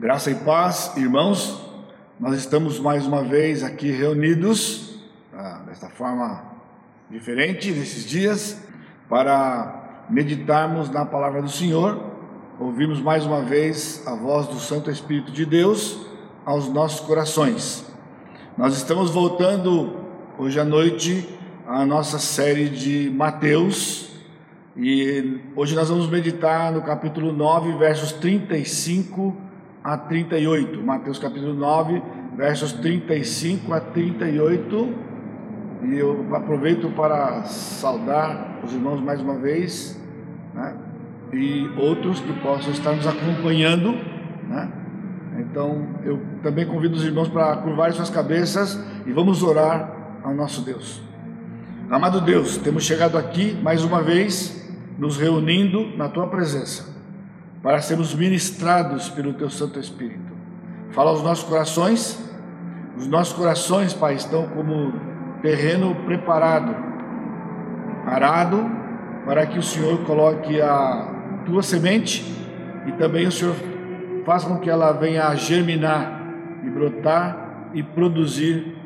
Graça e paz, irmãos, nós estamos mais uma vez aqui reunidos, ah, desta forma diferente, nesses dias, para meditarmos na palavra do Senhor, ouvirmos mais uma vez a voz do Santo Espírito de Deus aos nossos corações. Nós estamos voltando hoje à noite à nossa série de Mateus, e hoje nós vamos meditar no capítulo 9, versos 35 a 38. Mateus capítulo 9, versos 35 a 38. E eu aproveito para saudar os irmãos mais uma vez, né? e outros que possam estar nos acompanhando. Né? Então, eu também convido os irmãos para curvar suas cabeças e vamos orar ao nosso Deus. Amado Deus, temos chegado aqui mais uma vez, nos reunindo na tua presença para sermos ministrados pelo Teu Santo Espírito. Fala aos nossos corações, os nossos corações, Pai, estão como terreno preparado, arado, para que o Senhor coloque a Tua semente e também o Senhor faça com que ela venha a germinar e brotar e produzir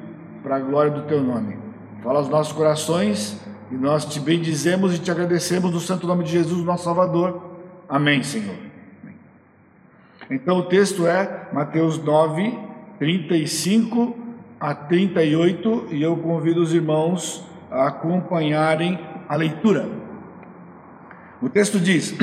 para a glória do Teu nome. Fala aos nossos corações e nós te bendizemos e te agradecemos no santo nome de Jesus, nosso Salvador. Amém, Senhor. Então o texto é Mateus 9, 35 a 38, e eu convido os irmãos a acompanharem a leitura. O texto diz: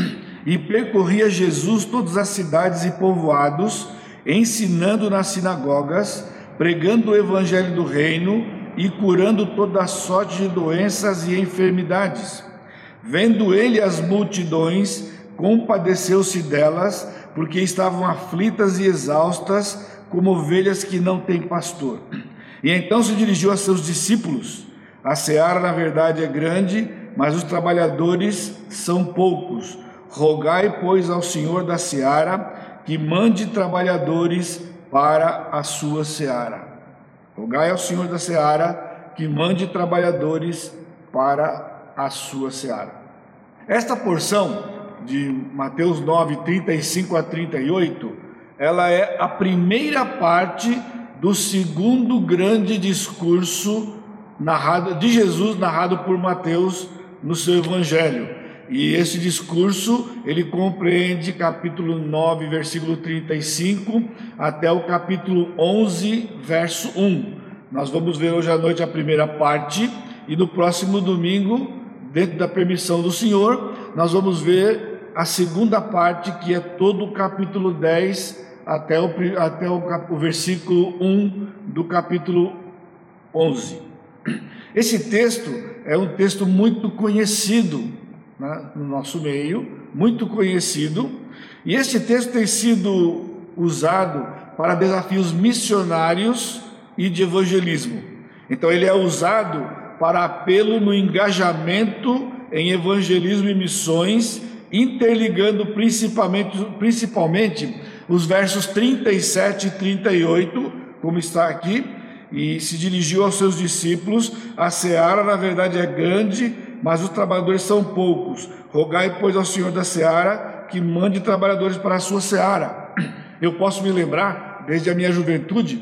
E percorria Jesus todas as cidades e povoados, ensinando nas sinagogas, pregando o evangelho do reino e curando toda sorte de doenças e enfermidades. Vendo ele as multidões, compadeceu-se delas, porque estavam aflitas e exaustas, como ovelhas que não têm pastor. E então se dirigiu a seus discípulos: A seara, na verdade, é grande, mas os trabalhadores são poucos. Rogai, pois, ao Senhor da seara que mande trabalhadores para a sua seara. Rogai ao Senhor da seara que mande trabalhadores para a sua seara. Esta porção de Mateus 9, 35 a 38, ela é a primeira parte do segundo grande discurso narrado de Jesus narrado por Mateus no seu evangelho. E esse discurso, ele compreende capítulo 9, versículo 35 até o capítulo 11, verso 1. Nós vamos ver hoje à noite a primeira parte e no próximo domingo, dentro da permissão do Senhor, nós vamos ver a segunda parte, que é todo o capítulo 10 até o, até o, o versículo 1 do capítulo 11. Esse texto é um texto muito conhecido né, no nosso meio, muito conhecido, e esse texto tem sido usado para desafios missionários e de evangelismo. Então, ele é usado para apelo no engajamento em evangelismo e missões interligando principalmente, principalmente os versos 37 e 38, como está aqui, e se dirigiu aos seus discípulos: A seara, na verdade, é grande, mas os trabalhadores são poucos. Rogai, pois, ao Senhor da seara que mande trabalhadores para a sua seara. Eu posso me lembrar, desde a minha juventude,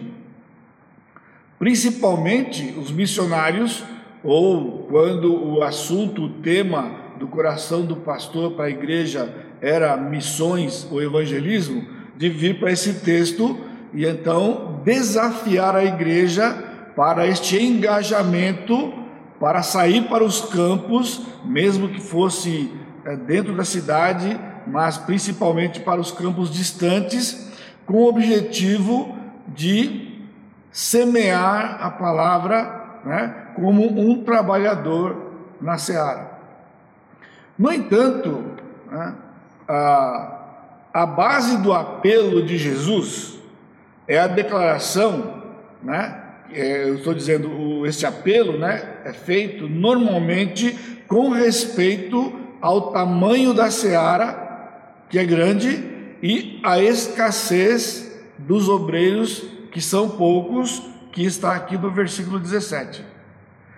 principalmente os missionários, ou quando o assunto, o tema do coração do pastor para a igreja era missões ou evangelismo, de vir para esse texto e então desafiar a igreja para este engajamento, para sair para os campos, mesmo que fosse é, dentro da cidade, mas principalmente para os campos distantes, com o objetivo de semear a palavra né, como um trabalhador na seara. No entanto, né, a, a base do apelo de Jesus é a declaração, né, é, eu estou dizendo, esse apelo né, é feito normalmente com respeito ao tamanho da seara, que é grande, e a escassez dos obreiros, que são poucos, que está aqui no versículo 17.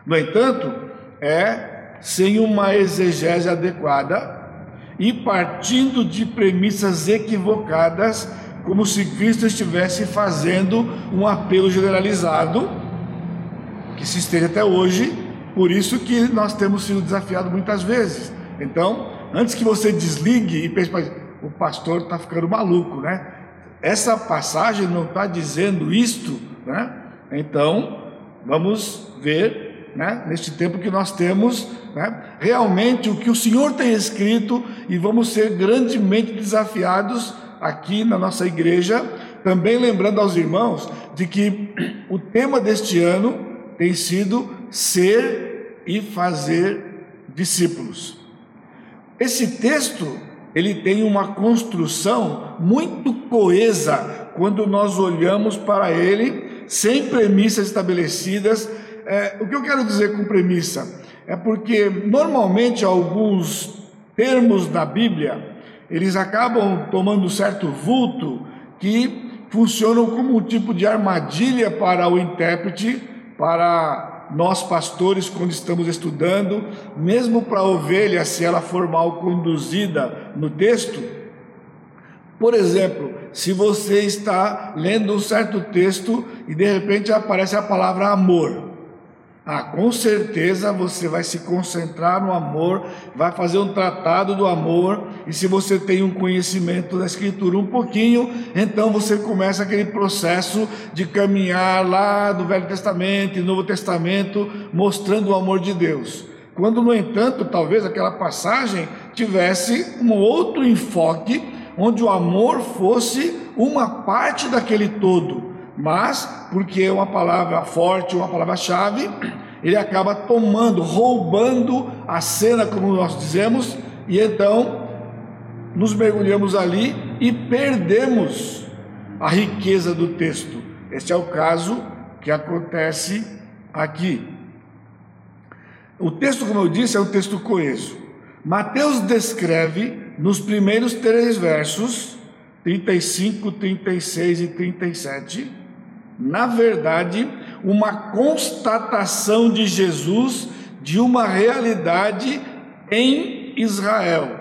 No entanto, é sem uma exegese adequada e partindo de premissas equivocadas, como se Cristo estivesse fazendo um apelo generalizado que se estende até hoje, por isso que nós temos sido desafiados muitas vezes. Então, antes que você desligue e pense, o pastor está ficando maluco, né? Essa passagem não está dizendo isto, né? Então, vamos ver, né? Neste tempo que nós temos, né? Realmente o que o Senhor tem escrito e vamos ser grandemente desafiados aqui na nossa igreja, também lembrando aos irmãos de que o tema deste ano tem sido ser e fazer discípulos. Esse texto ele tem uma construção muito coesa quando nós olhamos para ele sem premissas estabelecidas. É, o que eu quero dizer com premissa é porque normalmente alguns termos da Bíblia eles acabam tomando certo vulto que funcionam como um tipo de armadilha para o intérprete, para nós pastores quando estamos estudando, mesmo para a ovelha, se ela for mal conduzida no texto. Por exemplo, se você está lendo um certo texto e de repente aparece a palavra amor, ah, com certeza você vai se concentrar no amor, vai fazer um tratado do amor, e se você tem um conhecimento da Escritura um pouquinho, então você começa aquele processo de caminhar lá do Velho Testamento e Novo Testamento, mostrando o amor de Deus. Quando, no entanto, talvez aquela passagem tivesse um outro enfoque, onde o amor fosse uma parte daquele todo mas porque é uma palavra forte, uma palavra-chave, ele acaba tomando, roubando a cena, como nós dizemos, e então nos mergulhamos ali e perdemos a riqueza do texto. Este é o caso que acontece aqui. O texto, como eu disse, é um texto coeso. Mateus descreve nos primeiros três versos, 35, 36 e 37, na verdade, uma constatação de Jesus de uma realidade em Israel.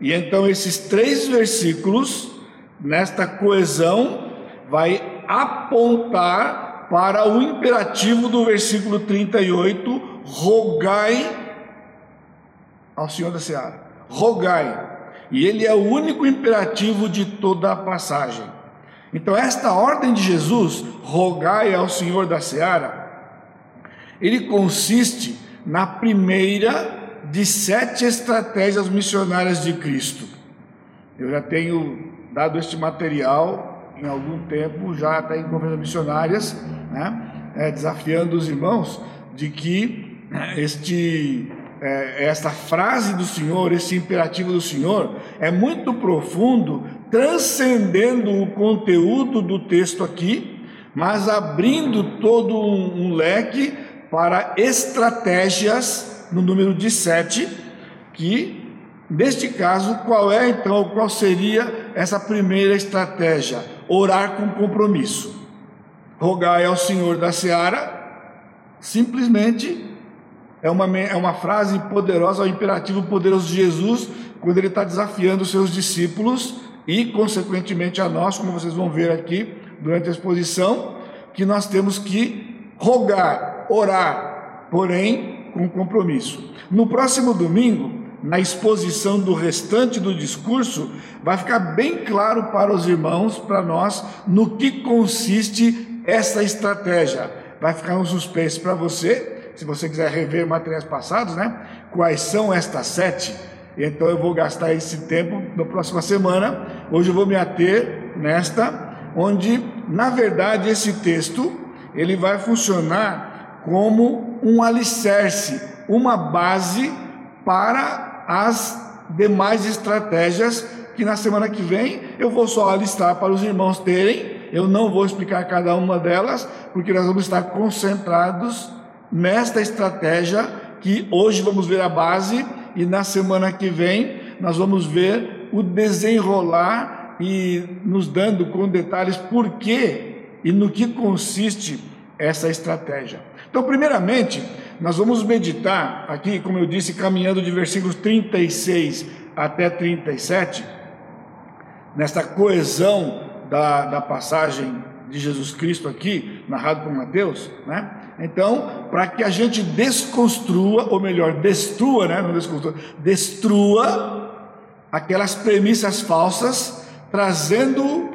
E então esses três versículos, nesta coesão, vai apontar para o imperativo do versículo 38, rogai ao Senhor da Seara. Rogai. E ele é o único imperativo de toda a passagem. Então, esta ordem de Jesus, rogai ao Senhor da seara, ele consiste na primeira de sete estratégias missionárias de Cristo. Eu já tenho dado este material em algum tempo, já até em conferências missionárias, né, é, desafiando os irmãos de que né, este é, esta frase do Senhor, esse imperativo do Senhor, é muito profundo, transcendendo o conteúdo do texto aqui, mas abrindo todo um, um leque para estratégias no número de sete, que neste caso, qual é então, qual seria essa primeira estratégia? Orar com compromisso. Rogai ao Senhor da seara, simplesmente é uma, é uma frase poderosa, é um imperativo poderoso de Jesus, quando ele está desafiando os seus discípulos e, consequentemente, a nós, como vocês vão ver aqui durante a exposição, que nós temos que rogar, orar, porém com compromisso. No próximo domingo, na exposição do restante do discurso, vai ficar bem claro para os irmãos, para nós, no que consiste essa estratégia. Vai ficar um suspense para você, se você quiser rever materiais passados, né? Quais são estas sete? Então eu vou gastar esse tempo na próxima semana. Hoje eu vou me ater nesta, onde na verdade esse texto ele vai funcionar como um alicerce, uma base para as demais estratégias que na semana que vem eu vou só alistar para os irmãos terem. Eu não vou explicar cada uma delas, porque nós vamos estar concentrados nesta estratégia que hoje vamos ver a base e na semana que vem nós vamos ver o desenrolar e nos dando com detalhes por que e no que consiste essa estratégia. Então, primeiramente, nós vamos meditar aqui, como eu disse, caminhando de versículos 36 até 37, nesta coesão da, da passagem de Jesus Cristo aqui, narrado por Mateus, né? Então, para que a gente desconstrua, ou melhor, destrua, né? Não desconstrua, destrua aquelas premissas falsas, trazendo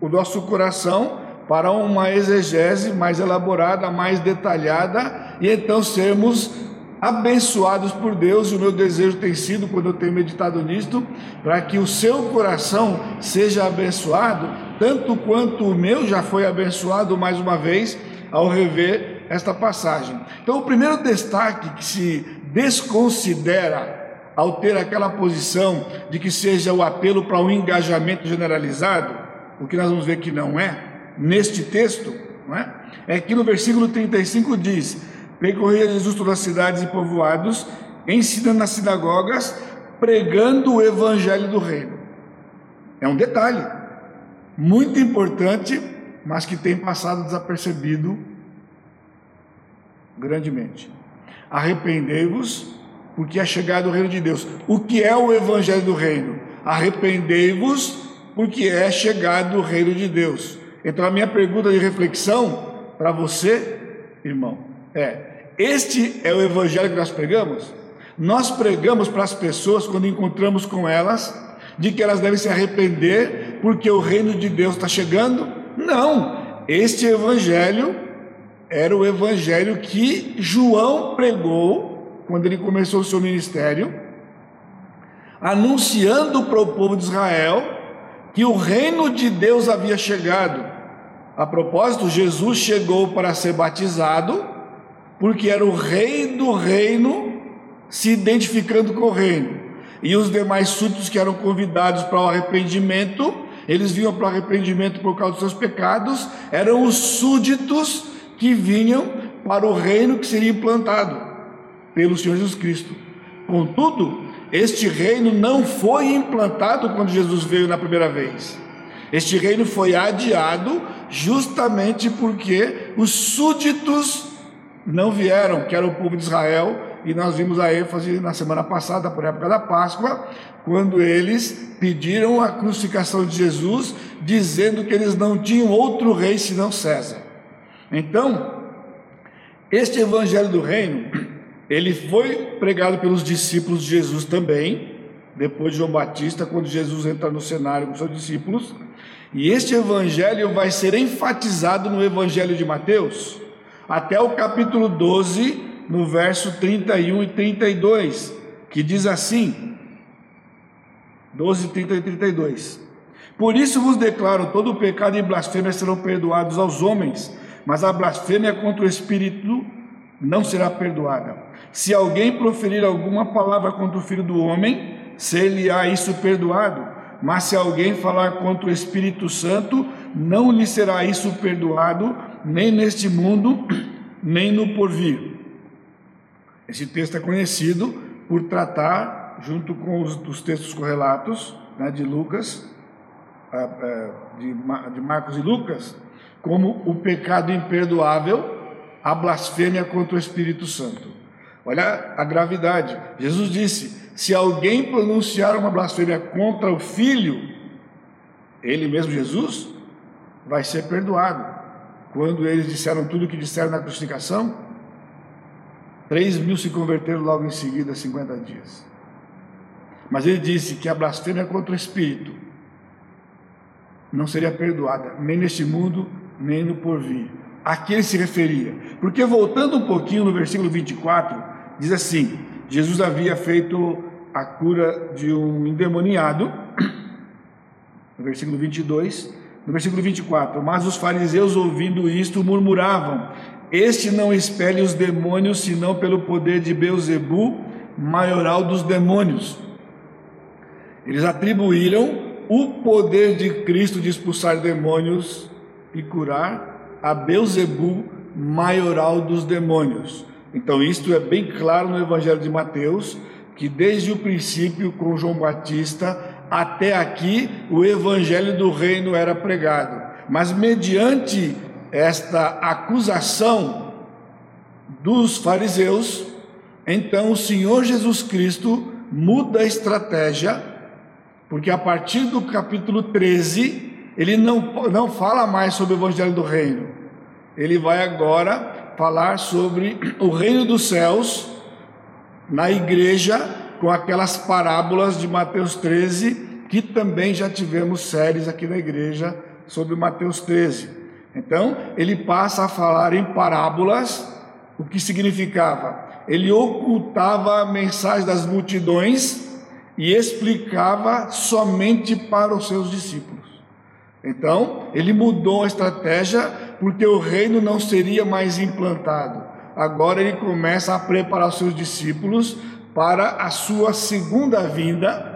o nosso coração para uma exegese mais elaborada, mais detalhada, e então sermos abençoados por Deus. E o meu desejo tem sido, quando eu tenho meditado nisto, para que o seu coração seja abençoado, tanto quanto o meu já foi abençoado mais uma vez ao rever esta passagem. Então, o primeiro destaque que se desconsidera ao ter aquela posição de que seja o apelo para um engajamento generalizado, o que nós vamos ver que não é, neste texto, não é? é que no versículo 35 diz: Percorria Jesus todas as cidades e povoados, ensinando nas sinagogas, pregando o evangelho do reino. É um detalhe muito importante, mas que tem passado desapercebido grandemente. Arrependei-vos, porque é chegado o reino de Deus. O que é o evangelho do reino? Arrependei-vos, porque é chegado o reino de Deus. Então a minha pergunta de reflexão para você, irmão, é: este é o evangelho que nós pregamos? Nós pregamos para as pessoas quando encontramos com elas de que elas devem se arrepender porque o reino de Deus está chegando? Não, este evangelho era o evangelho que João pregou quando ele começou o seu ministério, anunciando para o povo de Israel que o reino de Deus havia chegado. A propósito, Jesus chegou para ser batizado porque era o rei do reino se identificando com o reino. E os demais súditos que eram convidados para o arrependimento, eles vinham para o arrependimento por causa dos seus pecados, eram os súditos que vinham para o reino que seria implantado pelo Senhor Jesus Cristo. Contudo, este reino não foi implantado quando Jesus veio na primeira vez. Este reino foi adiado justamente porque os súditos não vieram, que era o povo de Israel, e nós vimos a ênfase na semana passada, por época da Páscoa, quando eles pediram a crucificação de Jesus, dizendo que eles não tinham outro rei senão César. Então, este evangelho do reino, ele foi pregado pelos discípulos de Jesus também, depois de João Batista, quando Jesus entra no cenário com seus discípulos, e este evangelho vai ser enfatizado no evangelho de Mateus até o capítulo 12, no verso 31 e 32, que diz assim: 12, 30 e 32. Por isso vos declaro: todo pecado e blasfêmia serão perdoados aos homens, mas a blasfêmia contra o Espírito não será perdoada. Se alguém proferir alguma palavra contra o Filho do Homem, ser-lhe-á isso perdoado. Mas se alguém falar contra o Espírito Santo, não lhe será isso perdoado, nem neste mundo, nem no porvir. Esse texto é conhecido por tratar, junto com os dos textos correlatos né, de Lucas, de, de Marcos e Lucas, como o pecado imperdoável, a blasfêmia contra o Espírito Santo. Olha a gravidade. Jesus disse: se alguém pronunciar uma blasfêmia contra o Filho, ele mesmo, Jesus, vai ser perdoado. Quando eles disseram tudo o que disseram na crucificação, 3 mil se converteram logo em seguida, 50 dias. Mas ele disse que a blasfêmia contra o Espírito não seria perdoada, nem neste mundo, nem no porvir. A que ele se referia? Porque voltando um pouquinho no versículo 24, diz assim: Jesus havia feito a cura de um endemoniado, no versículo 22, no versículo 24: Mas os fariseus, ouvindo isto, murmuravam: Este não expele os demônios, senão pelo poder de Beuzebu, maioral dos demônios. Eles atribuíram o poder de Cristo de expulsar demônios e curar a Beuzebu, maioral dos demônios. Então, isto é bem claro no Evangelho de Mateus, que desde o princípio, com João Batista, até aqui o evangelho do reino era pregado. Mas mediante esta acusação dos fariseus, então o Senhor Jesus Cristo muda a estratégia, porque a partir do capítulo 13 ele não, não fala mais sobre o Evangelho do Reino. Ele vai agora falar sobre o reino dos céus na igreja, com aquelas parábolas de Mateus 13, que também já tivemos séries aqui na igreja sobre Mateus 13. Então, ele passa a falar em parábolas, o que significava? Ele ocultava a mensagem das multidões e explicava somente para os seus discípulos. Então, ele mudou a estratégia porque o reino não seria mais implantado. Agora ele começa a preparar seus discípulos para a sua segunda vinda,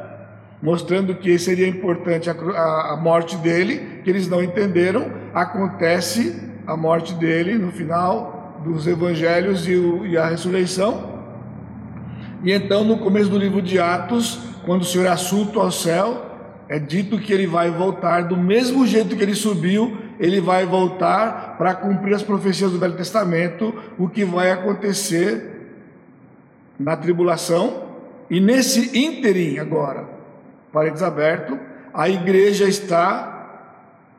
mostrando que seria importante a, morte dele, que eles não entenderam. Acontece a morte dele no final dos evangelhos e a ressurreição. E então, no começo do livro de Atos, quando o Senhor é assunto ao céu, é dito que ele vai voltar do mesmo jeito que ele subiu, ele vai voltar para cumprir as profecias do Velho Testamento, o que vai acontecer na tribulação. E nesse ínterim agora, parênteses aberto, a igreja está,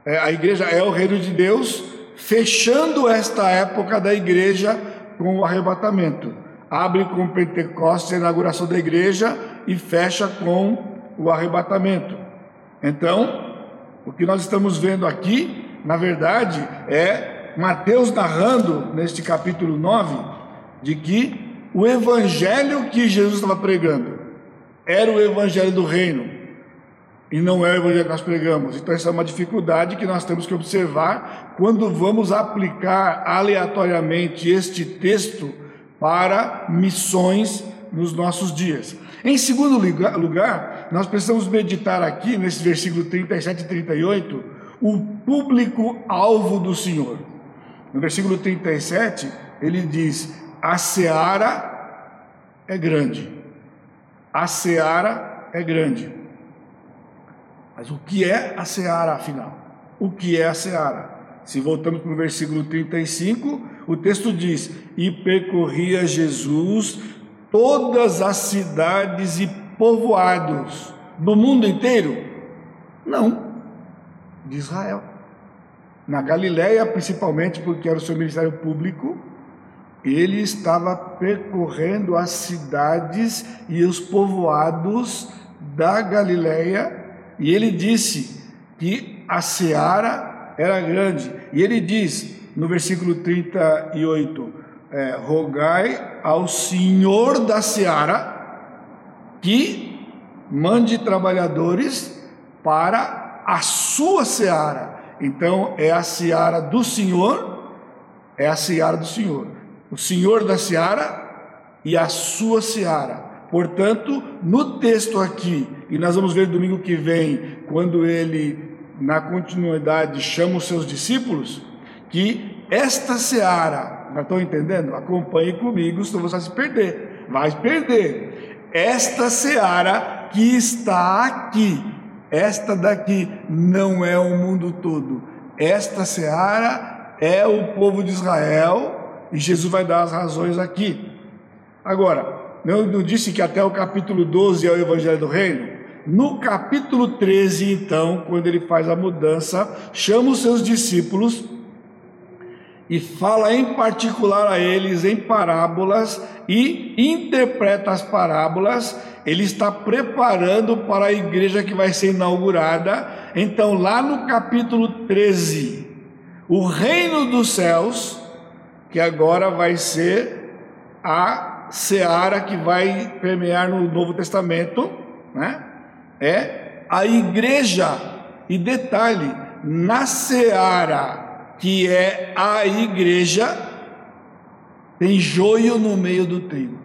é, a igreja é o reino de Deus, fechando esta época da igreja com o arrebatamento. Abre com Pentecostes, a inauguração da igreja, e fecha com o arrebatamento. Então, o que nós estamos vendo aqui, na verdade, é Mateus narrando neste capítulo 9 de que o evangelho que Jesus estava pregando era o evangelho do reino e não é o evangelho que nós pregamos. Então, essa é uma dificuldade que nós temos que observar quando vamos aplicar aleatoriamente este texto para missões nos nossos dias. Em segundo lugar, nós precisamos meditar aqui, nesse versículo 37 e 38, o público-alvo do Senhor. No versículo 37, ele diz: A seara é grande. A seara é grande. Mas o que é a seara, afinal? O que é a seara? Se voltamos para o versículo 35, o texto diz: E percorria Jesus todas as cidades e povoados do mundo inteiro? Não, de Israel. Na Galiléia, principalmente porque era o seu ministério público, ele estava percorrendo as cidades e os povoados da Galiléia, e ele disse que a seara era grande. E ele diz no versículo 38: é, rogai ao senhor da seara que mande trabalhadores para a sua seara. Então é a seara do Senhor, é a seara do Senhor. O Senhor da seara e a sua seara. Portanto, no texto aqui, e nós vamos ver domingo que vem, quando ele, na continuidade, chama os seus discípulos, que esta seara já estão entendendo? Acompanhe comigo, senão você vai se perder. Vai perder. Esta seara que está aqui, esta daqui não é o mundo todo. Esta seara é o povo de Israel e Jesus vai dar as razões aqui. Agora, eu não disse que até o capítulo 12 é o Evangelho do Reino? No capítulo 13, então, quando ele faz a mudança, chama os seus discípulos e fala em particular a eles em parábolas e interpreta as parábolas. Ele está preparando para a igreja que vai ser inaugurada. Então, lá no capítulo 13, o reino dos céus, que agora vai ser a seara que vai permear no Novo Testamento, né? É a igreja. E detalhe, na seara que é a igreja, tem joio no meio do trigo.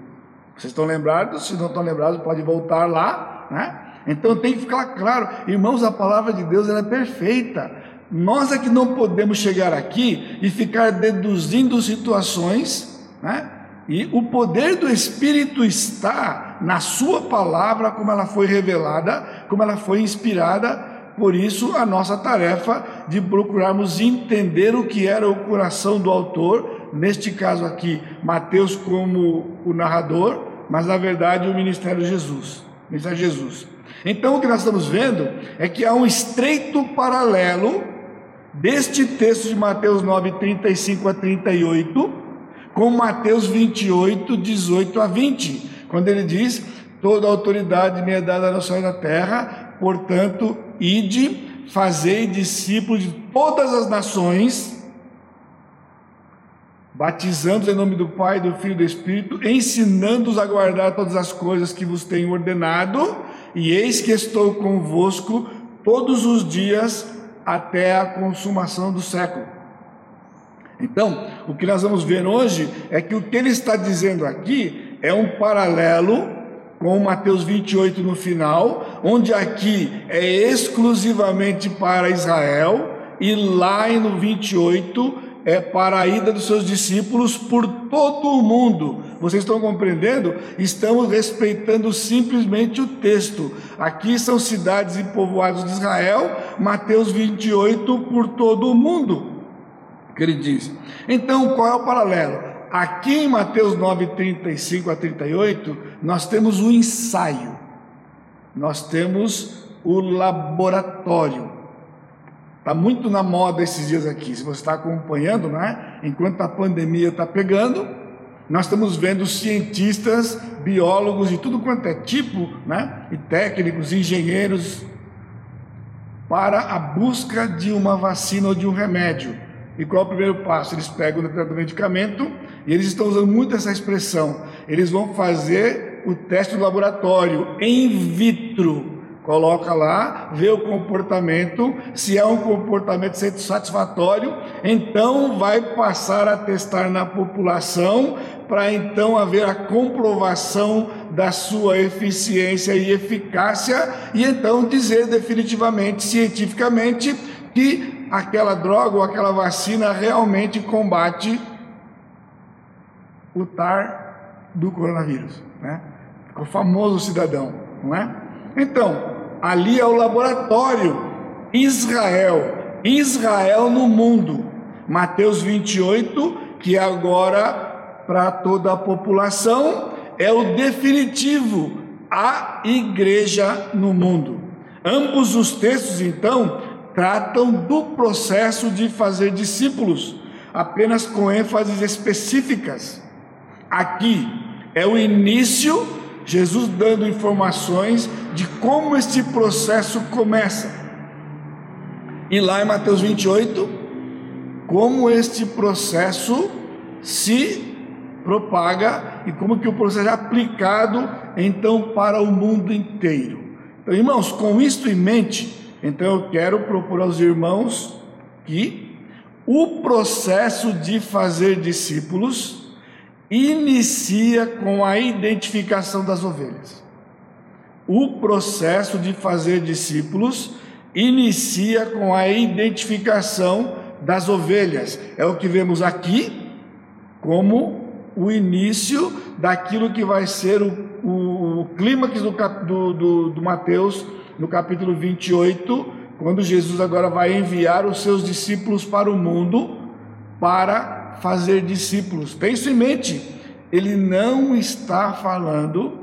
Vocês estão lembrados? Se não estão lembrados, pode voltar lá, né? Então tem que ficar claro, irmãos, a palavra de Deus é perfeita. Nós é que não podemos chegar aqui e ficar deduzindo situações, né? E o poder do Espírito está na Sua palavra, como ela foi revelada, como ela foi inspirada por isso, a nossa tarefa de procurarmos entender o que era o coração do autor, neste caso aqui, Mateus como o narrador, mas na verdade o ministério Jesus. O ministério Jesus. Então o que nós estamos vendo é que há um estreito paralelo deste texto de Mateus 9, 35 a 38, com Mateus 28, 18 a 20, quando ele diz: Toda autoridade me é dada no céu e na terra, portanto, ide, fazei discípulos de todas as nações batizando-os em nome do Pai, do Filho e do Espírito, ensinando-os a guardar todas as coisas que vos tenho ordenado, e eis que estou convosco todos os dias até a consumação do século. Então, o que nós vamos ver hoje é que o que ele está dizendo aqui é um paralelo com Mateus 28 no final, onde aqui é exclusivamente para Israel, e lá no 28 é para a ida dos seus discípulos por todo o mundo. Vocês estão compreendendo? Estamos respeitando simplesmente o texto. Aqui são cidades e povoados de Israel, Mateus 28 por todo o mundo. Que ele diz. Então, qual é o paralelo? Aqui em Mateus 9, 35 a 38, nós temos o ensaio, nós temos o laboratório. Está muito na moda esses dias aqui. Se você está acompanhando, né? enquanto a pandemia está pegando, nós estamos vendo cientistas, biólogos de tudo quanto é tipo, né? e técnicos, engenheiros, para a busca de uma vacina ou de um remédio. E qual é o primeiro passo? Eles pegam o medicamento e eles estão usando muito essa expressão. Eles vão fazer o teste do laboratório in vitro Coloca lá, vê o comportamento, se é um comportamento satisfatório, então vai passar a testar na população para então haver a comprovação da sua eficiência e eficácia e então dizer definitivamente, cientificamente, que aquela droga ou aquela vacina realmente combate o TAR do coronavírus, né? O famoso cidadão, não é? Então, ali é o laboratório. Israel, Israel no mundo. Mateus 28, que agora para toda a população é o definitivo, a igreja no mundo. Ambos os textos, então, tratam do processo de fazer discípulos, apenas com ênfases específicas. Aqui é o início Jesus dando informações de como este processo começa. E lá em Mateus 28, como este processo se propaga e como que o processo é aplicado então para o mundo inteiro. Então, irmãos, com isto em mente, então eu quero propor aos irmãos que o processo de fazer discípulos inicia com a identificação das ovelhas. O processo de fazer discípulos inicia com a identificação das ovelhas. É o que vemos aqui como o início daquilo que vai ser o, o, o clímax do, do, do, do Mateus, no capítulo 28, quando Jesus agora vai enviar os seus discípulos para o mundo para fazer discípulos. Isso em mente. Ele não está falando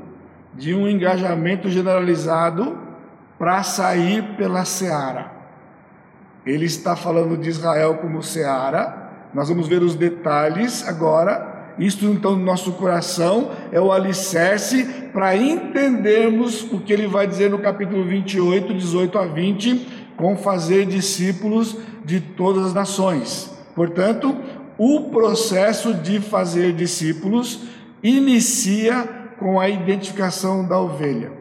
de um engajamento generalizado para sair pela seara. Ele está falando de Israel como seara. Nós vamos ver os detalhes agora. Isto então no nosso coração é o alicerce para entendermos o que ele vai dizer no capítulo 28, 18 a 20, com fazer discípulos de todas as nações. Portanto, o processo de fazer discípulos inicia com a identificação da ovelha,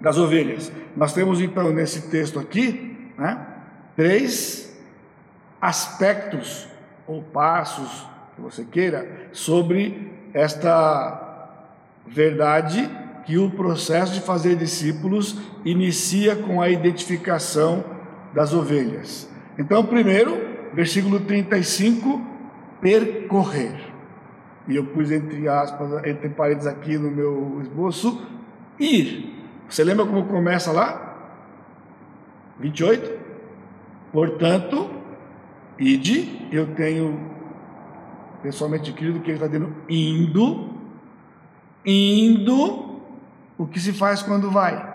das ovelhas. Nós temos então nesse texto aqui, né, três aspectos ou passos que você queira sobre esta verdade que o processo de fazer discípulos inicia com a identificação das ovelhas. Então, primeiro, versículo 35, percorrer. E eu pus entre aspas, entre parênteses aqui no meu esboço, ir. Você lembra como começa lá? 28? Portanto, ide, eu tenho pessoalmente querido que ele está dizendo indo, indo, o que se faz quando vai?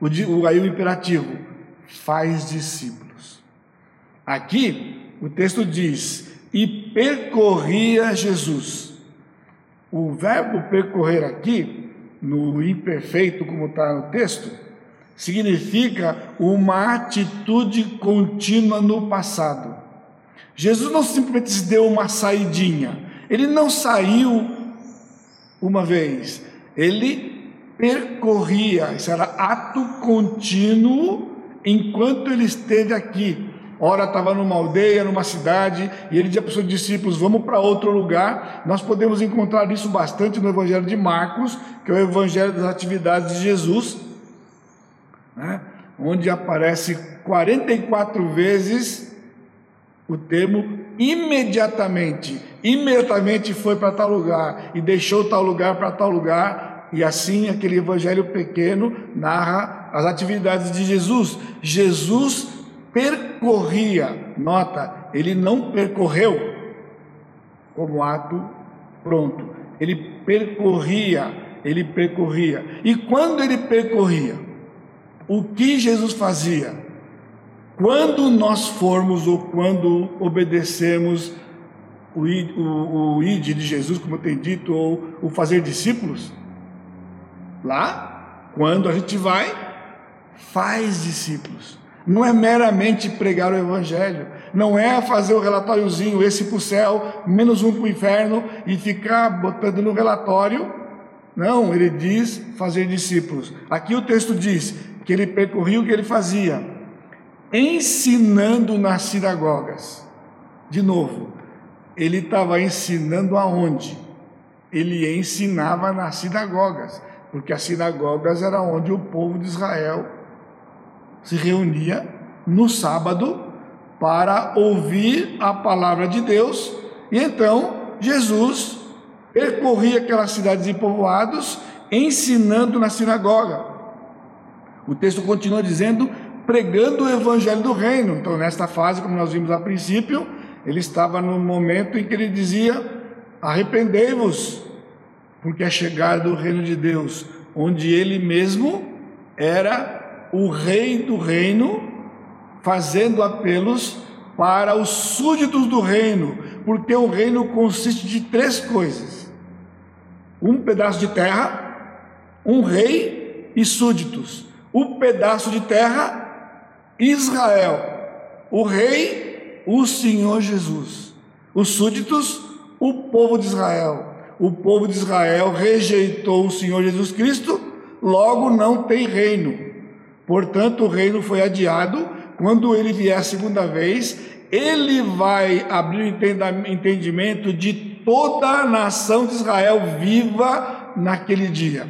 o, aí o imperativo, faz discípulos. Aqui o texto diz: e percorria Jesus. O verbo percorrer aqui, no imperfeito, como está no texto, significa uma atitude contínua no passado. Jesus não simplesmente se deu uma saidinha, ele não saiu uma vez, ele percorria, isso era ato contínuo enquanto ele esteve aqui. Ora estava numa aldeia, numa cidade, e ele dizia para os seus discípulos: Vamos para outro lugar. Nós podemos encontrar isso bastante no Evangelho de Marcos, que é o Evangelho das atividades de Jesus, né? onde aparece 44 vezes o termo imediatamente. Imediatamente foi para tal lugar e deixou tal lugar para tal lugar, e assim aquele evangelho pequeno narra as atividades de Jesus. Jesus percorria, nota, ele não percorreu como ato pronto, ele percorria, ele percorria. E quando ele percorria, o que Jesus fazia? Quando nós formos ou quando obedecemos o, o, o id de Jesus, como tem dito, ou o fazer discípulos, lá, quando a gente vai, faz discípulos não é meramente pregar o Evangelho, não é fazer o relatóriozinho, esse para o céu, menos um para o inferno, e ficar botando no relatório. Não, ele diz fazer discípulos. Aqui o texto diz que ele percorria o que ele fazia, ensinando nas sinagogas. De novo, ele estava ensinando aonde? Ele ensinava nas sinagogas, porque as sinagogas era onde o povo de Israel se reunia no sábado para ouvir a palavra de Deus, e então Jesus percorria aquelas cidades e povoados ensinando na sinagoga. O texto continua dizendo pregando o evangelho do reino. Então, nesta fase, como nós vimos a princípio, ele estava no momento em que ele dizia: Arrependei-vos, porque é chegado o reino de Deus, onde ele mesmo era o rei do reino, fazendo apelos para os súditos do reino, porque o reino consiste de três coisas: um pedaço de terra, um rei e súditos. O pedaço de terra, Israel. O rei, o Senhor Jesus. Os súditos, o povo de Israel. O povo de Israel rejeitou o Senhor Jesus Cristo, logo não tem reino. Portanto, o reino foi adiado. Quando ele vier a segunda vez, ele vai abrir o entendimento de toda a nação de Israel viva naquele dia.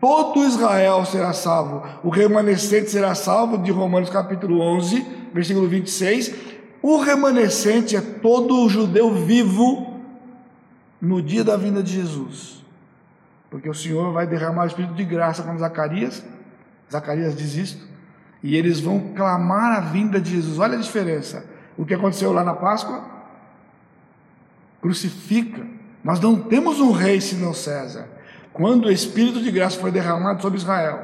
Todo Israel será salvo. O remanescente será salvo, de Romanos capítulo 11, versículo 26. O remanescente é todo o judeu vivo no dia da vinda de Jesus. Porque o Senhor vai derramar o Espírito de graça como Zacarias Zacarias diz isto. E eles vão clamar a vinda de Jesus. Olha a diferença. O que aconteceu lá na Páscoa? Crucifica. Nós não temos um rei senão César. Quando o Espírito de graça foi derramado sobre Israel,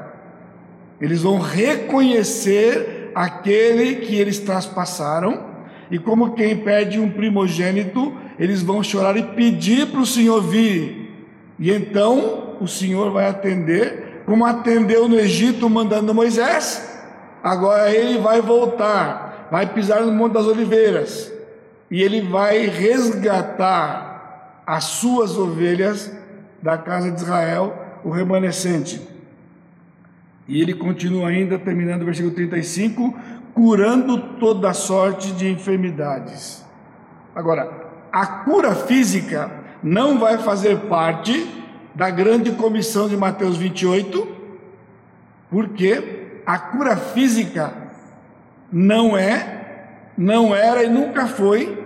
eles vão reconhecer aquele que eles traspassaram, e como quem pede um primogênito, eles vão chorar e pedir para o Senhor vir. E então o Senhor vai atender como atendeu no Egito mandando Moisés, agora ele vai voltar, vai pisar no Monte das Oliveiras e ele vai resgatar as suas ovelhas da casa de Israel, o remanescente. E ele continua ainda, terminando o versículo 35, curando toda sorte de enfermidades. Agora, a cura física não vai fazer parte da grande comissão de Mateus 28, porque a cura física não é, não era e nunca foi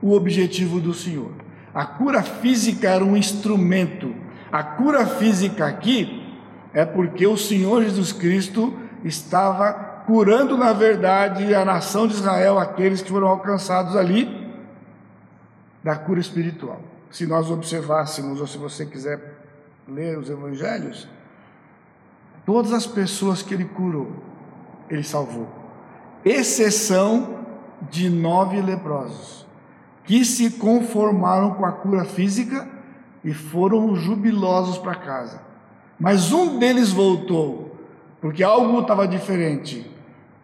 o objetivo do Senhor. A cura física era um instrumento. A cura física aqui é porque o Senhor Jesus Cristo estava curando, na verdade, a nação de Israel, aqueles que foram alcançados ali, da cura espiritual. Se nós observássemos, ou se você quiser ler os evangelhos, todas as pessoas que ele curou, ele salvou, exceção de nove leprosos, que se conformaram com a cura física e foram jubilosos para casa. Mas um deles voltou, porque algo estava diferente.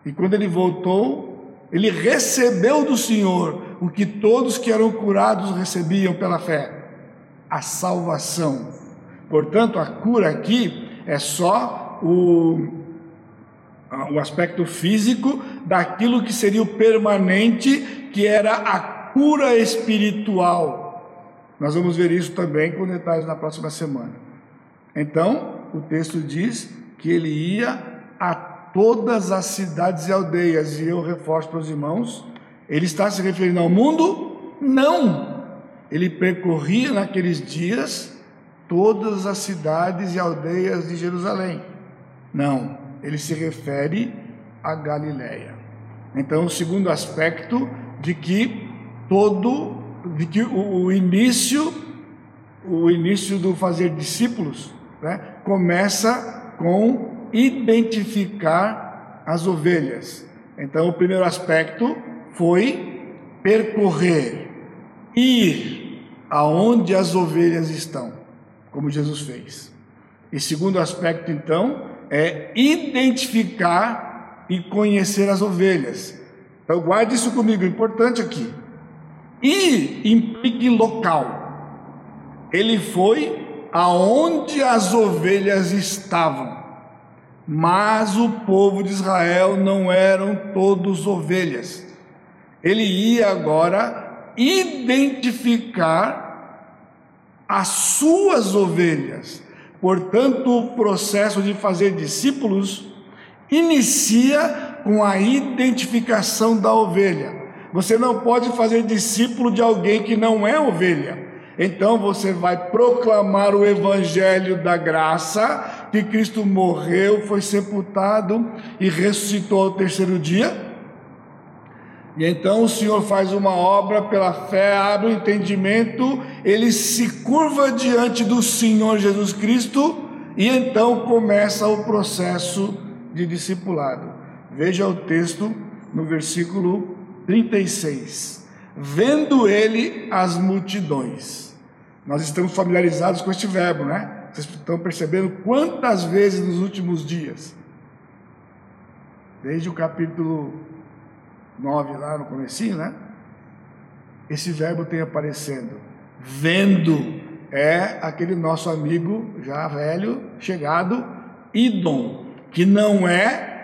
E quando ele voltou, ele recebeu do Senhor o que todos que eram curados recebiam pela fé: a salvação. Portanto, a cura aqui é só o, o aspecto físico daquilo que seria o permanente, que era a cura espiritual. Nós vamos ver isso também com detalhes na próxima semana. Então, o texto diz que ele ia a todas as cidades e aldeias, e eu reforço para os irmãos, ele está se referindo ao mundo? Não! Ele percorria naqueles dias todas as cidades e aldeias de Jerusalém. Não, ele se refere a Galiléia. Então, o segundo aspecto de que todo, de que o, o início, o início do fazer discípulos, né, começa com identificar as ovelhas. Então, o primeiro aspecto foi percorrer, ir aonde as ovelhas estão, como Jesus fez. E segundo aspecto, então, é identificar e conhecer as ovelhas. Então, guarde isso comigo, importante aqui. E implique local. Ele foi aonde as ovelhas estavam. Mas o povo de Israel não eram todos ovelhas. Ele ia agora identificar as suas ovelhas. Portanto, o processo de fazer discípulos inicia com a identificação da ovelha. Você não pode fazer discípulo de alguém que não é ovelha. Então você vai proclamar o evangelho da graça, que Cristo morreu, foi sepultado e ressuscitou ao terceiro dia. E então o Senhor faz uma obra pela fé, abre o entendimento, ele se curva diante do Senhor Jesus Cristo e então começa o processo de discipulado. Veja o texto no versículo 36. Vendo ele as multidões. Nós estamos familiarizados com este verbo, né? Vocês estão percebendo quantas vezes nos últimos dias? Desde o capítulo 9 lá no comecinho, né? Esse verbo tem aparecendo. Vendo é aquele nosso amigo já velho, chegado, idom, que não é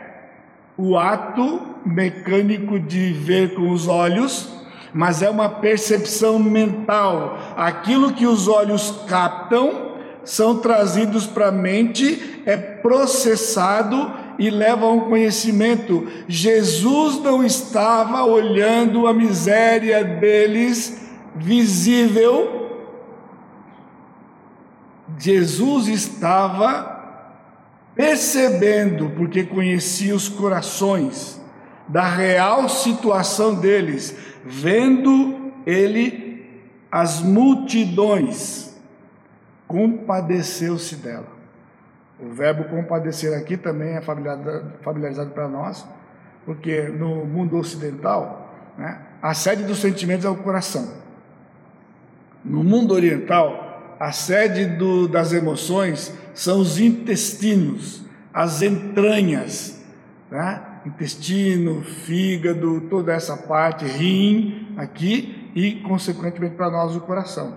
o ato mecânico de ver com os olhos, mas é uma percepção mental. Aquilo que os olhos captam são trazidos para a mente, é processado e leva a um conhecimento. Jesus não estava olhando a miséria deles visível, Jesus estava percebendo, porque conhecia os corações, da real situação deles, vendo ele as multidões, compadeceu-se dela. O verbo compadecer aqui também é familiarizado para nós, porque no mundo ocidental, né, a sede dos sentimentos é o coração. No mundo oriental, a sede do, das emoções são os intestinos, as entranhas, né? intestino, fígado, toda essa parte, rim aqui e, consequentemente, para nós o coração.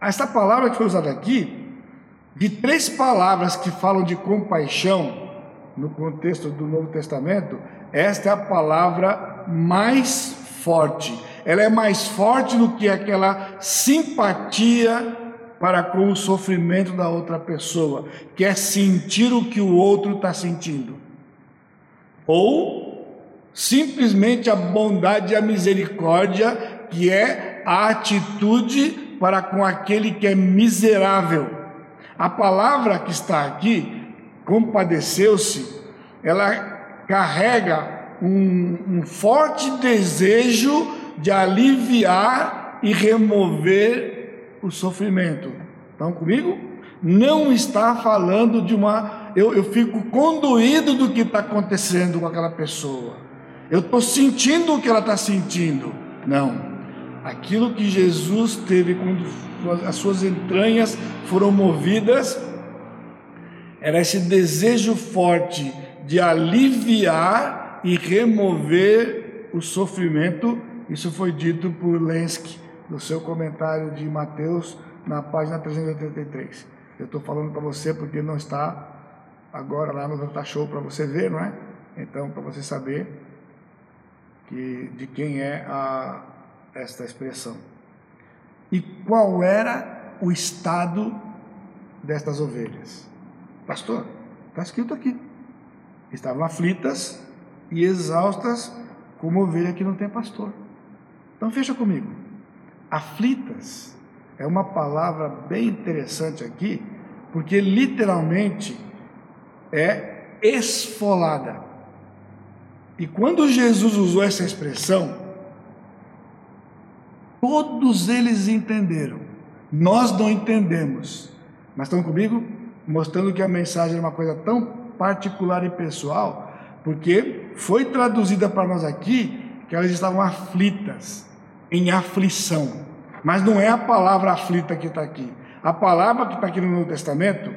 Essa palavra que foi usada aqui de três palavras que falam de compaixão no contexto do Novo Testamento, esta é a palavra mais forte. Ela é mais forte do que aquela simpatia para com o sofrimento da outra pessoa, que é sentir o que o outro está sentindo. Ou simplesmente a bondade e a misericórdia, que é a atitude para com aquele que é miserável a palavra que está aqui, compadeceu-se, ela carrega um, um forte desejo de aliviar e remover o sofrimento. Estão comigo? não está falando de uma. Eu, eu fico conduído do que está acontecendo com aquela pessoa. Eu estou sentindo o que ela está sentindo. Não. Aquilo que Jesus teve quando as suas entranhas foram movidas era esse desejo forte de aliviar e remover o sofrimento. Isso foi dito por Lenski no seu comentário de Mateus na página 383. Eu estou falando para você porque não está agora lá no Data Show para você ver, não é? Então, para você saber que, de quem é a, esta expressão. E qual era o estado destas ovelhas? Pastor, está escrito aqui. Estavam aflitas e exaustas como ovelha que não tem pastor. Então fecha comigo. Aflitas é uma palavra bem interessante aqui, porque literalmente é esfolada. E quando Jesus usou essa expressão, todos eles entenderam. Nós não entendemos. Mas estão comigo? Mostrando que a mensagem é uma coisa tão particular e pessoal, porque foi traduzida para nós aqui que elas estavam aflitas, em aflição. Mas não é a palavra aflita que está aqui. A palavra que está aqui no Novo Testamento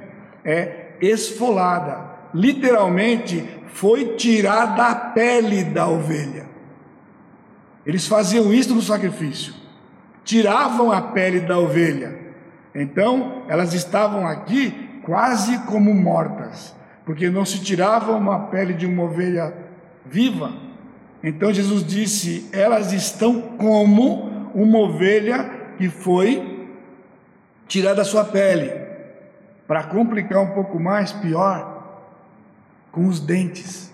é esfolada. Literalmente, foi tirada a pele da ovelha. Eles faziam isso no sacrifício. Tiravam a pele da ovelha. Então, elas estavam aqui quase como mortas, porque não se tirava uma pele de uma ovelha viva. Então Jesus disse: elas estão como uma ovelha que foi tirada a sua pele. Para complicar um pouco mais, pior, com os dentes.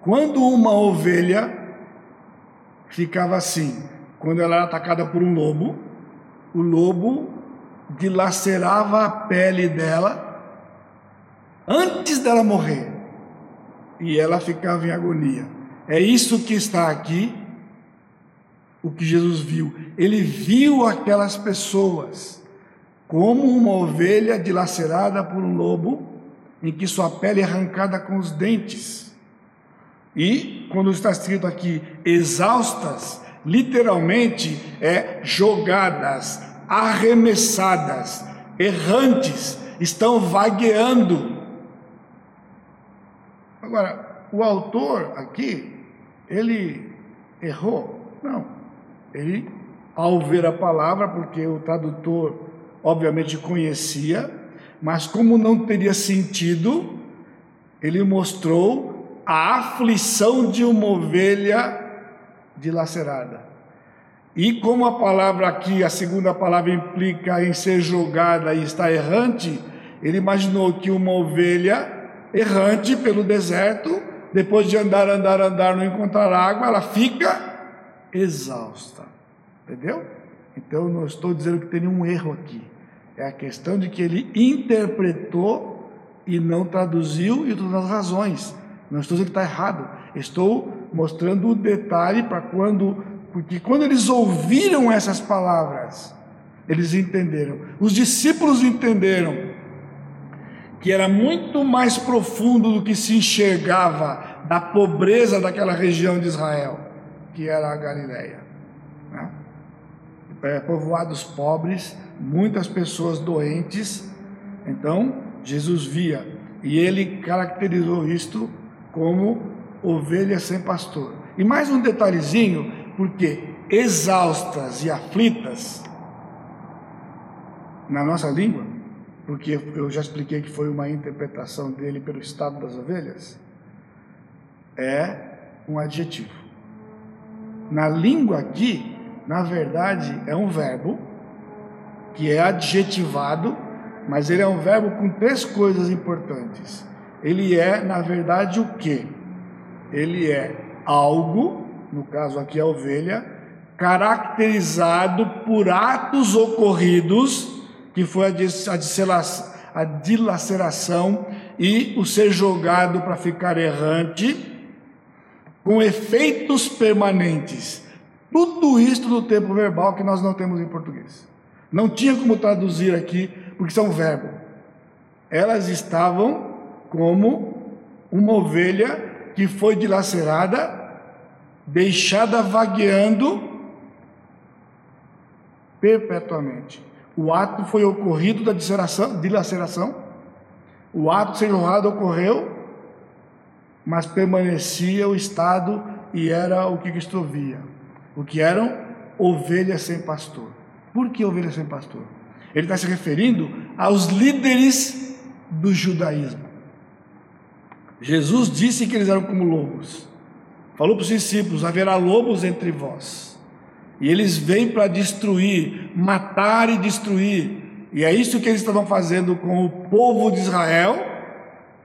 Quando uma ovelha ficava assim, quando ela era atacada por um lobo, o lobo dilacerava a pele dela antes dela morrer e ela ficava em agonia. É isso que está aqui o que Jesus viu. Ele viu aquelas pessoas como uma ovelha dilacerada por um lobo, em que sua pele é arrancada com os dentes. E, quando está escrito aqui, exaustas, literalmente é jogadas, arremessadas, errantes, estão vagueando. Agora, o autor aqui, ele errou? Não. Ele, ao ver a palavra, porque o tradutor obviamente conhecia, mas como não teria sentido, ele mostrou a aflição de uma ovelha dilacerada. E como a palavra aqui, a segunda palavra implica em ser jogada e estar errante, ele imaginou que uma ovelha errante pelo deserto, depois de andar, andar, andar, não encontrar água, ela fica exausta. Entendeu? Então não estou dizendo que tem nenhum erro aqui. É a questão de que ele interpretou e não traduziu e todas as razões. Não estou dizendo que está errado. Estou mostrando o detalhe para quando, porque quando eles ouviram essas palavras, eles entenderam. Os discípulos entenderam que era muito mais profundo do que se enxergava da pobreza daquela região de Israel que era a Galileia. Né? É, povoados pobres, muitas pessoas doentes. Então, Jesus via e ele caracterizou isto como ovelha sem pastor. E mais um detalhezinho, porque exaustas e aflitas na nossa língua, porque eu já expliquei que foi uma interpretação dele pelo estado das ovelhas, é um adjetivo. Na língua aqui, na verdade, é um verbo que é adjetivado, mas ele é um verbo com três coisas importantes. Ele é, na verdade, o que? Ele é algo, no caso aqui a ovelha, caracterizado por atos ocorridos, que foi a dilaceração e o ser jogado para ficar errante com efeitos permanentes. Tudo isso no tempo verbal que nós não temos em português. Não tinha como traduzir aqui, porque são verbo. Elas estavam como uma ovelha que foi dilacerada, deixada vagueando perpetuamente. O ato foi ocorrido da dilaceração, o ato honrado ocorreu, mas permanecia o estado e era o que Cristo via. O que eram ovelhas sem pastor. Por que ovelhas sem pastor? Ele está se referindo aos líderes do judaísmo. Jesus disse que eles eram como lobos. Falou para os discípulos: haverá lobos entre vós. E eles vêm para destruir, matar e destruir. E é isso que eles estavam fazendo com o povo de Israel,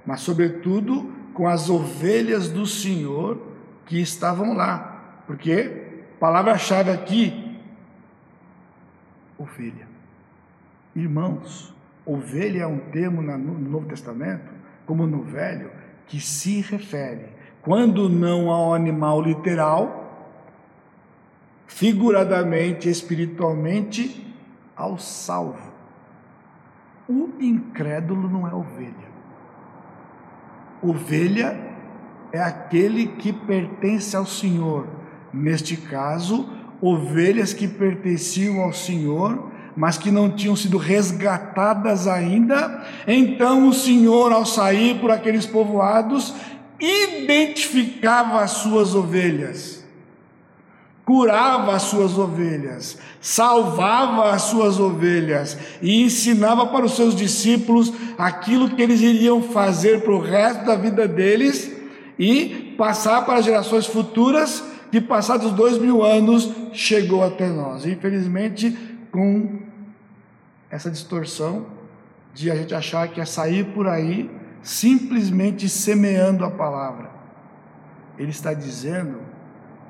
mas, sobretudo, com as ovelhas do Senhor que estavam lá. Porque palavra-chave aqui, ovelha. Irmãos, ovelha é um termo no Novo Testamento, como no Velho, que se refere, quando não ao animal literal, figuradamente, espiritualmente, ao salvo. O incrédulo não é ovelha. Ovelha é aquele que pertence ao Senhor. Neste caso, ovelhas que pertenciam ao Senhor, mas que não tinham sido resgatadas ainda. Então o Senhor, ao sair por aqueles povoados, identificava as suas ovelhas curava as suas ovelhas, salvava as suas ovelhas e ensinava para os seus discípulos aquilo que eles iriam fazer para o resto da vida deles e passar para as gerações futuras que passados dois mil anos chegou até nós. Infelizmente, com essa distorção de a gente achar que é sair por aí simplesmente semeando a palavra. Ele está dizendo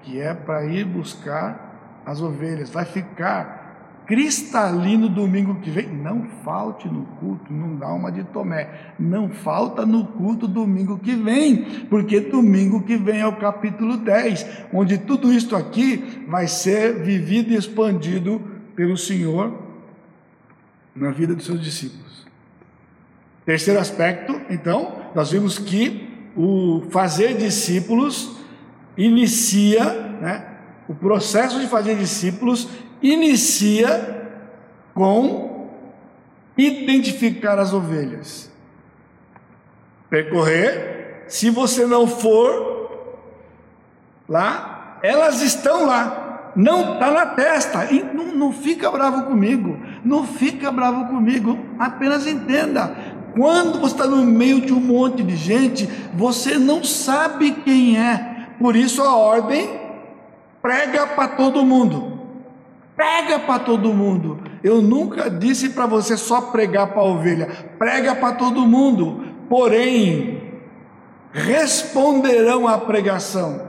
que é para ir buscar as ovelhas. Vai ficar cristalino domingo que vem. Não falte no culto, não dá uma de Tomé. Não falta no culto domingo que vem, porque domingo que vem é o capítulo 10, onde tudo isto aqui vai ser vivido e expandido pelo Senhor na vida dos seus discípulos. Terceiro aspecto, então, nós vimos que o fazer discípulos inicia, né, o processo de fazer discípulos inicia com identificar as ovelhas. Percorrer, se você não for lá, elas estão lá, não está na testa. E não, não fica bravo comigo, não fica bravo comigo, apenas entenda. Quando você está no meio de um monte de gente, você não sabe quem é, por isso a ordem prega para todo mundo. Prega para todo mundo. Eu nunca disse para você só pregar para a ovelha. Prega para todo mundo. Porém, responderão à pregação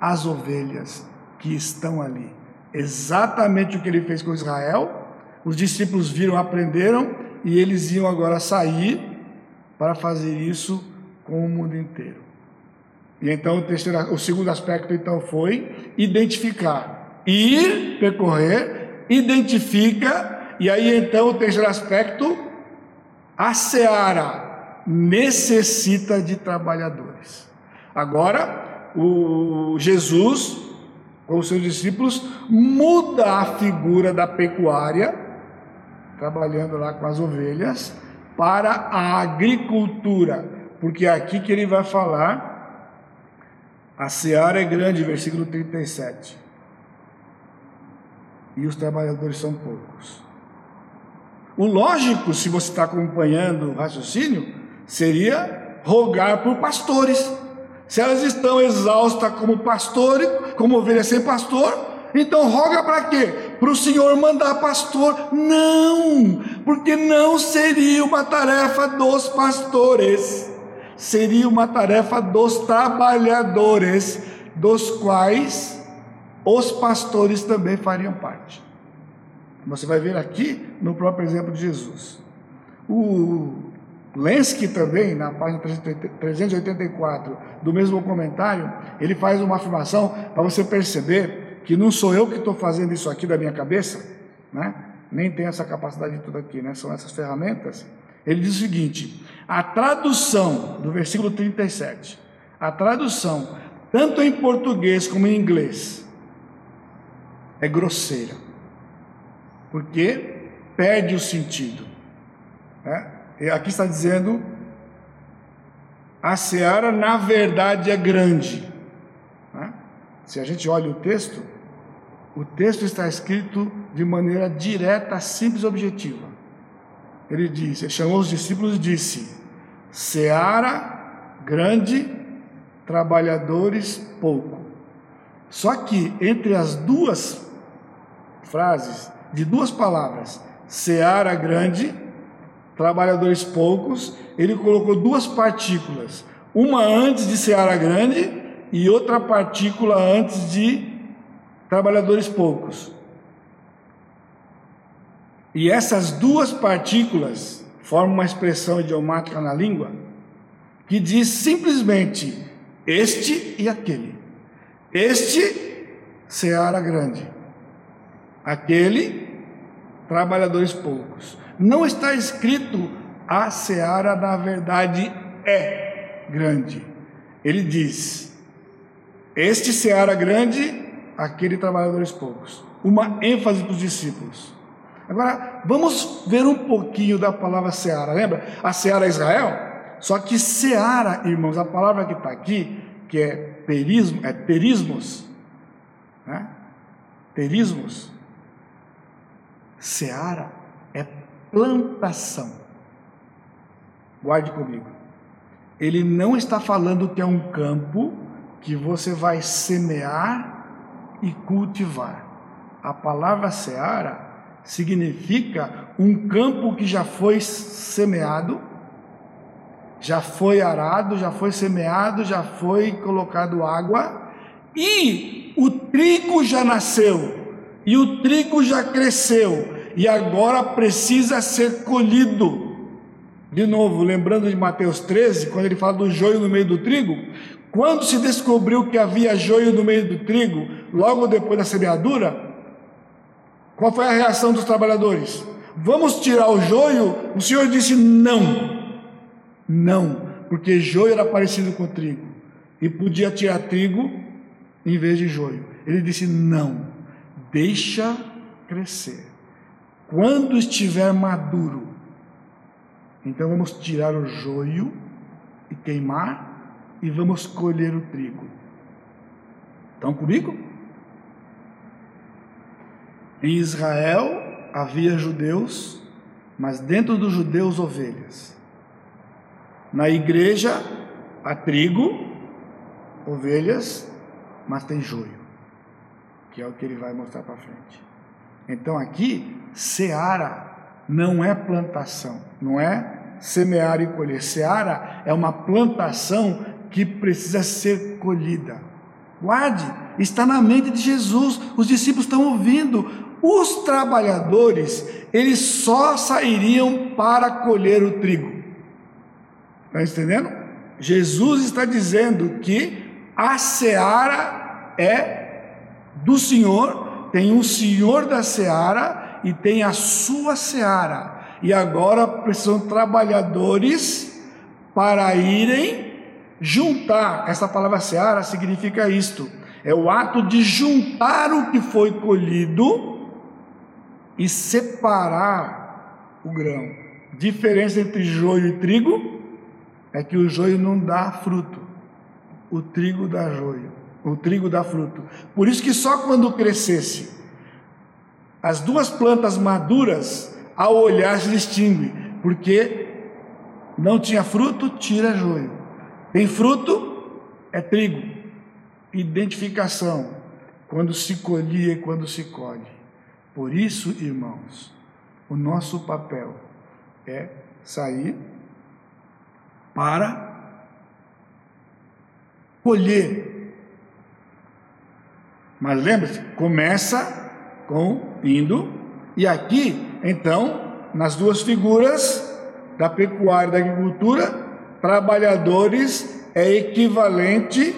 as ovelhas que estão ali. Exatamente o que ele fez com Israel. Os discípulos viram, aprenderam e eles iam agora sair para fazer isso com o mundo inteiro. E então o, terceiro, o segundo aspecto então foi identificar. Ir, percorrer, identifica, e aí então o terceiro aspecto, a seara necessita de trabalhadores. Agora, o Jesus, com os seus discípulos, muda a figura da pecuária, trabalhando lá com as ovelhas, para a agricultura, porque é aqui que ele vai falar a seara é grande, versículo 37. E os trabalhadores são poucos. O lógico, se você está acompanhando o raciocínio, seria rogar por pastores. Se elas estão exaustas como pastores, como ovelhas sem pastor, então roga para quê? Para o Senhor mandar pastor? Não, porque não seria uma tarefa dos pastores seria uma tarefa dos trabalhadores, dos quais os pastores também fariam parte. Você vai ver aqui no próprio exemplo de Jesus. O Lenski também, na página 384 do mesmo comentário, ele faz uma afirmação para você perceber que não sou eu que estou fazendo isso aqui da minha cabeça, né? nem tem essa capacidade de tudo aqui, né? São essas ferramentas. Ele diz o seguinte: a tradução do versículo 37, a tradução, tanto em português como em inglês, é grosseira, porque perde o sentido. Né? E aqui está dizendo: a seara, na verdade, é grande. Né? Se a gente olha o texto, o texto está escrito de maneira direta, simples e objetiva. Ele disse, ele chamou os discípulos e disse: Seara grande, trabalhadores pouco. Só que entre as duas frases, de duas palavras, seara grande, trabalhadores poucos, ele colocou duas partículas, uma antes de seara grande e outra partícula antes de trabalhadores poucos. E essas duas partículas formam uma expressão idiomática na língua que diz simplesmente este e aquele. Este, seara grande. Aquele, trabalhadores poucos. Não está escrito a seara, na verdade, é grande. Ele diz: Este seara grande aquele trabalhadores poucos. Uma ênfase para os discípulos. Agora, vamos ver um pouquinho da palavra seara. Lembra? A seara é Israel? Só que seara, irmãos, a palavra que está aqui, que é perismo, é perismos, né? Perismos. Seara é plantação. Guarde comigo. Ele não está falando que é um campo que você vai semear e cultivar. A palavra seara significa um campo que já foi semeado, já foi arado, já foi semeado, já foi colocado água e o trigo já nasceu e o trigo já cresceu e agora precisa ser colhido. De novo, lembrando de Mateus 13, quando ele fala do joio no meio do trigo, quando se descobriu que havia joio no meio do trigo, logo depois da semeadura, qual foi a reação dos trabalhadores? Vamos tirar o joio? O Senhor disse não. Não, porque joio era parecido com trigo e podia tirar trigo em vez de joio. Ele disse não. Deixa crescer. Quando estiver maduro, então vamos tirar o joio e queimar e vamos colher o trigo. Estão comigo? Em Israel havia judeus, mas dentro dos judeus ovelhas. Na igreja há trigo, ovelhas, mas tem joio, que é o que ele vai mostrar para frente. Então aqui, seara não é plantação, não é semear e colher. Seara é uma plantação que precisa ser colhida. Guarde, está na mente de Jesus, os discípulos estão ouvindo. Os trabalhadores, eles só sairiam para colher o trigo. Está entendendo? Jesus está dizendo que a seara é do Senhor, tem um Senhor da seara e tem a sua seara. E agora precisam trabalhadores para irem Juntar, essa palavra seara significa isto: é o ato de juntar o que foi colhido e separar o grão. Diferença entre joio e trigo é que o joio não dá fruto, o trigo dá joio, o trigo dá fruto. Por isso que só quando crescesse as duas plantas maduras, ao olhar se distingue, porque não tinha fruto, tira joio. Tem fruto, é trigo. Identificação, quando se colhia e quando se colhe. Por isso, irmãos, o nosso papel é sair para colher. Mas lembre-se, começa com indo, e aqui, então, nas duas figuras da pecuária e da agricultura, trabalhadores é equivalente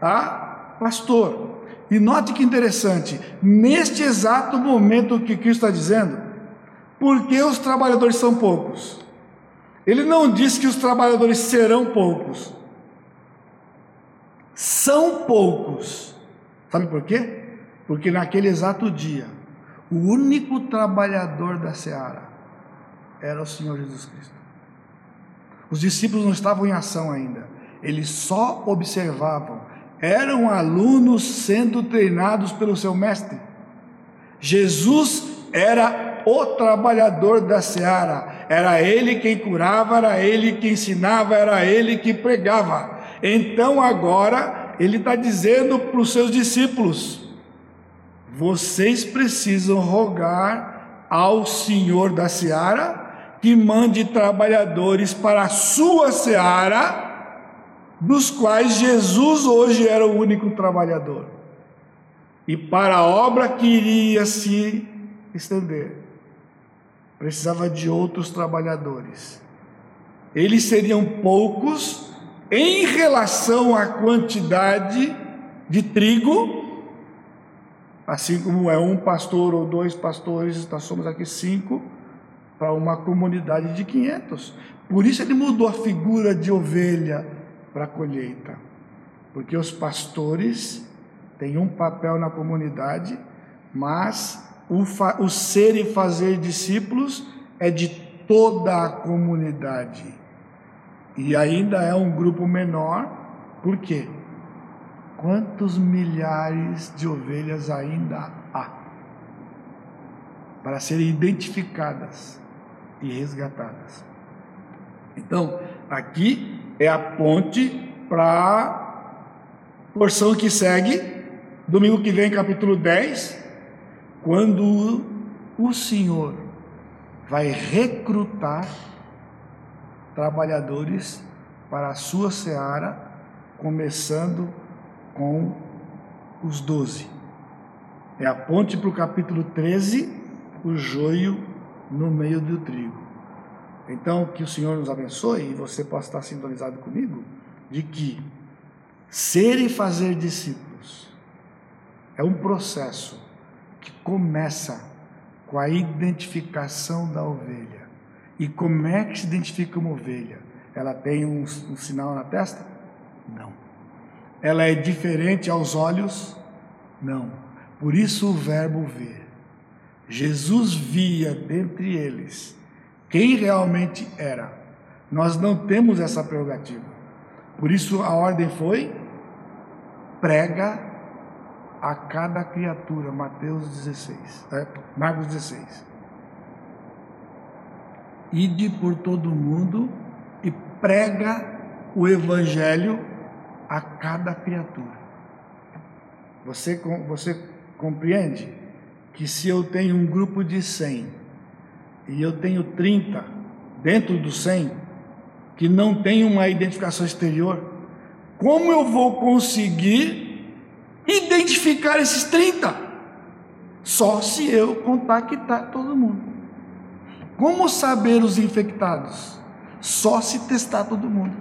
a pastor. E note que interessante, neste exato momento que Cristo está dizendo, Por que os trabalhadores são poucos? Ele não diz que os trabalhadores serão poucos. São poucos. Sabe por quê? Porque naquele exato dia, o único trabalhador da seara era o Senhor Jesus Cristo. Os discípulos não estavam em ação ainda, eles só observavam, eram alunos sendo treinados pelo seu mestre. Jesus era o trabalhador da seara, era ele quem curava, era ele que ensinava, era ele que pregava. Então agora ele está dizendo para os seus discípulos: vocês precisam rogar ao Senhor da seara que mande trabalhadores para a sua seara, dos quais Jesus hoje era o único trabalhador, e para a obra que iria se estender, precisava de outros trabalhadores. Eles seriam poucos em relação à quantidade de trigo Assim como é um pastor ou dois pastores, nós somos aqui cinco para uma comunidade de 500. Por isso ele mudou a figura de ovelha para colheita. Porque os pastores têm um papel na comunidade, mas o, o ser e fazer discípulos é de toda a comunidade. E ainda é um grupo menor, por quê? Quantos milhares de ovelhas ainda há para serem identificadas e resgatadas? Então, aqui é a ponte para a porção que segue, domingo que vem, capítulo 10, quando o Senhor vai recrutar trabalhadores para a sua seara, começando com os doze. É a ponte para o capítulo 13, o joio no meio do trigo. Então, que o Senhor nos abençoe e você possa estar sintonizado comigo, de que ser e fazer discípulos é um processo que começa com a identificação da ovelha. E como é que se identifica uma ovelha? Ela tem um, um sinal na testa? Não ela é diferente aos olhos? Não. Por isso o verbo ver. Jesus via dentre eles quem realmente era. Nós não temos essa prerrogativa. Por isso a ordem foi: prega a cada criatura. Mateus 16, é, Marcos 16. Ide por todo o mundo e prega o evangelho a cada criatura. Você, você compreende que se eu tenho um grupo de 100 e eu tenho 30 dentro dos 100 que não tem uma identificação exterior, como eu vou conseguir identificar esses 30? Só se eu contactar todo mundo. Como saber os infectados? Só se testar todo mundo.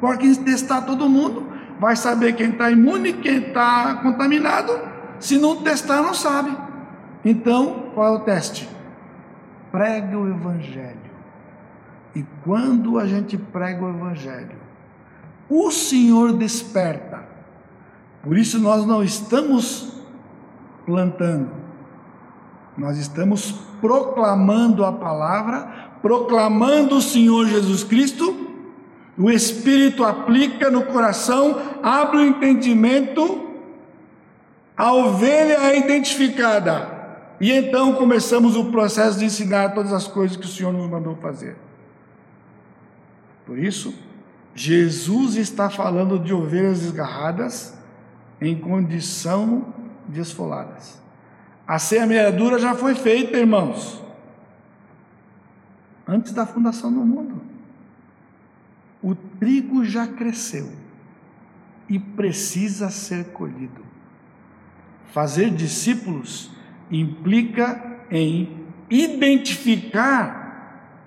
Porque testar todo mundo, vai saber quem está imune, quem está contaminado. Se não testar, não sabe. Então, qual é o teste? Prega o Evangelho. E quando a gente prega o Evangelho, o Senhor desperta. Por isso nós não estamos plantando, nós estamos proclamando a palavra, proclamando o Senhor Jesus Cristo o Espírito aplica no coração, abre o entendimento, a ovelha é identificada. E então começamos o processo de ensinar todas as coisas que o Senhor nos mandou fazer. Por isso, Jesus está falando de ovelhas desgarradas em condição de esfoladas. A semeadura já foi feita, irmãos, antes da fundação do mundo. O trigo já cresceu e precisa ser colhido. Fazer discípulos implica em identificar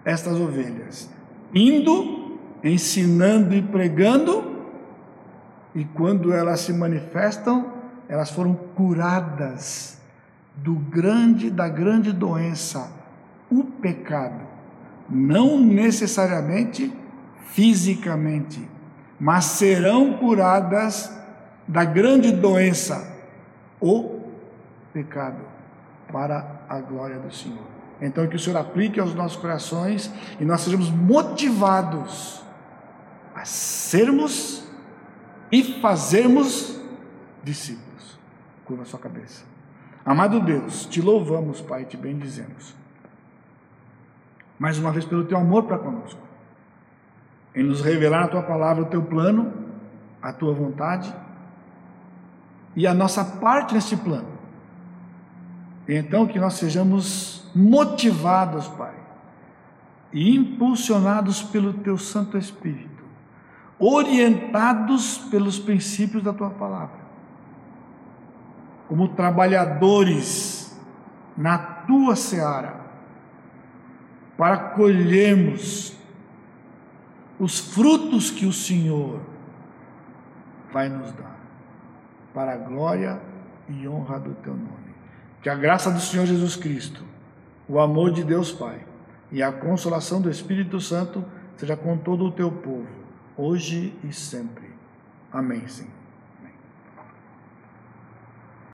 estas ovelhas, indo, ensinando e pregando, e quando elas se manifestam, elas foram curadas do grande da grande doença, o pecado, não necessariamente fisicamente, mas serão curadas da grande doença, o pecado, para a glória do Senhor. Então, que o Senhor aplique aos nossos corações e nós sejamos motivados a sermos e fazermos discípulos. Curva a sua cabeça. Amado Deus, te louvamos, Pai, te bendizemos. Mais uma vez pelo teu amor para conosco. Em nos revelar a tua palavra, o teu plano, a tua vontade e a nossa parte nesse plano. Então que nós sejamos motivados, Pai, e impulsionados pelo teu Santo Espírito, orientados pelos princípios da tua palavra como trabalhadores na tua seara, para colhermos os frutos que o Senhor vai nos dar, para a glória e honra do teu nome. Que a graça do Senhor Jesus Cristo, o amor de Deus Pai e a consolação do Espírito Santo seja com todo o teu povo, hoje e sempre. Amém, Senhor.